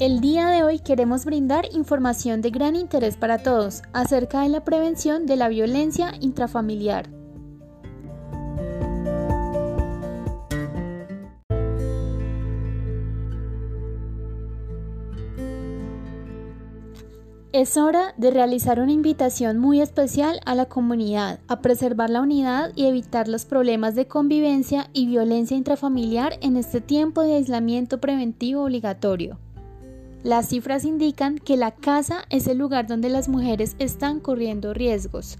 El día de hoy queremos brindar información de gran interés para todos acerca de la prevención de la violencia intrafamiliar. Es hora de realizar una invitación muy especial a la comunidad a preservar la unidad y evitar los problemas de convivencia y violencia intrafamiliar en este tiempo de aislamiento preventivo obligatorio. Las cifras indican que la casa es el lugar donde las mujeres están corriendo riesgos,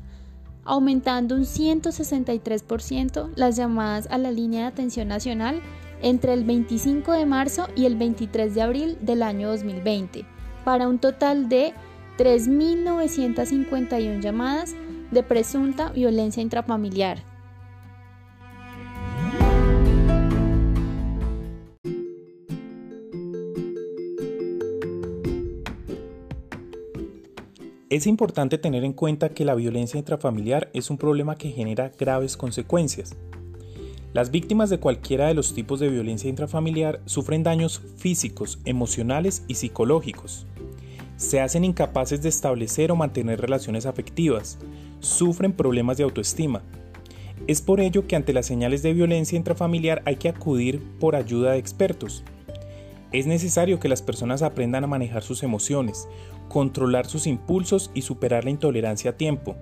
aumentando un 163% las llamadas a la línea de atención nacional entre el 25 de marzo y el 23 de abril del año 2020, para un total de 3.951 llamadas de presunta violencia intrafamiliar. Es importante tener en cuenta que la violencia intrafamiliar es un problema que genera graves consecuencias. Las víctimas de cualquiera de los tipos de violencia intrafamiliar sufren daños físicos, emocionales y psicológicos. Se hacen incapaces de establecer o mantener relaciones afectivas, sufren problemas de autoestima. Es por ello que ante las señales de violencia intrafamiliar hay que acudir por ayuda de expertos. Es necesario que las personas aprendan a manejar sus emociones, controlar sus impulsos y superar la intolerancia a tiempo.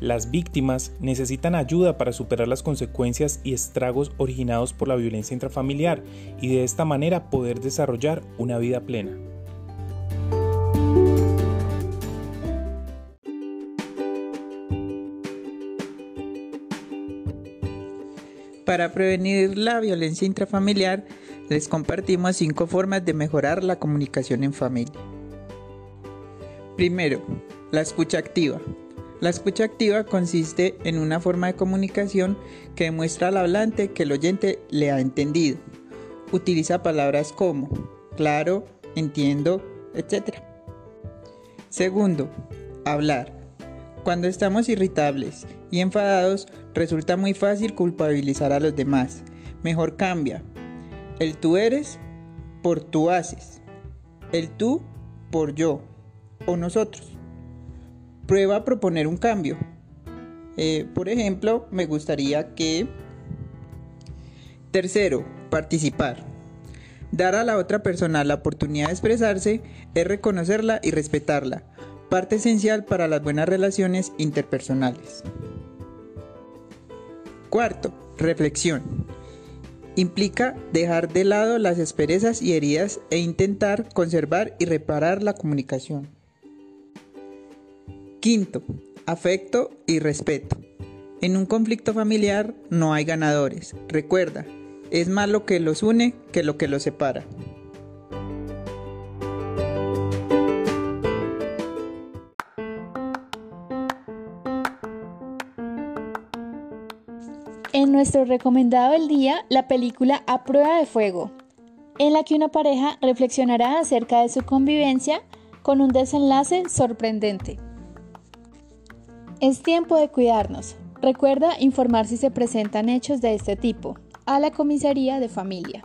Las víctimas necesitan ayuda para superar las consecuencias y estragos originados por la violencia intrafamiliar y de esta manera poder desarrollar una vida plena. Para prevenir la violencia intrafamiliar, les compartimos cinco formas de mejorar la comunicación en familia. Primero, la escucha activa. La escucha activa consiste en una forma de comunicación que demuestra al hablante que el oyente le ha entendido. Utiliza palabras como claro, entiendo, etc. Segundo, hablar. Cuando estamos irritables y enfadados, resulta muy fácil culpabilizar a los demás. Mejor cambia. El tú eres por tú haces. El tú por yo o nosotros. Prueba a proponer un cambio. Eh, por ejemplo, me gustaría que... Tercero, participar. Dar a la otra persona la oportunidad de expresarse es reconocerla y respetarla, parte esencial para las buenas relaciones interpersonales. Cuarto, reflexión. Implica dejar de lado las asperezas y heridas e intentar conservar y reparar la comunicación. Quinto, afecto y respeto. En un conflicto familiar no hay ganadores. Recuerda, es más lo que los une que lo que los separa. En nuestro recomendado del día, la película A Prueba de Fuego, en la que una pareja reflexionará acerca de su convivencia con un desenlace sorprendente. Es tiempo de cuidarnos. Recuerda informar si se presentan hechos de este tipo a la comisaría de familia.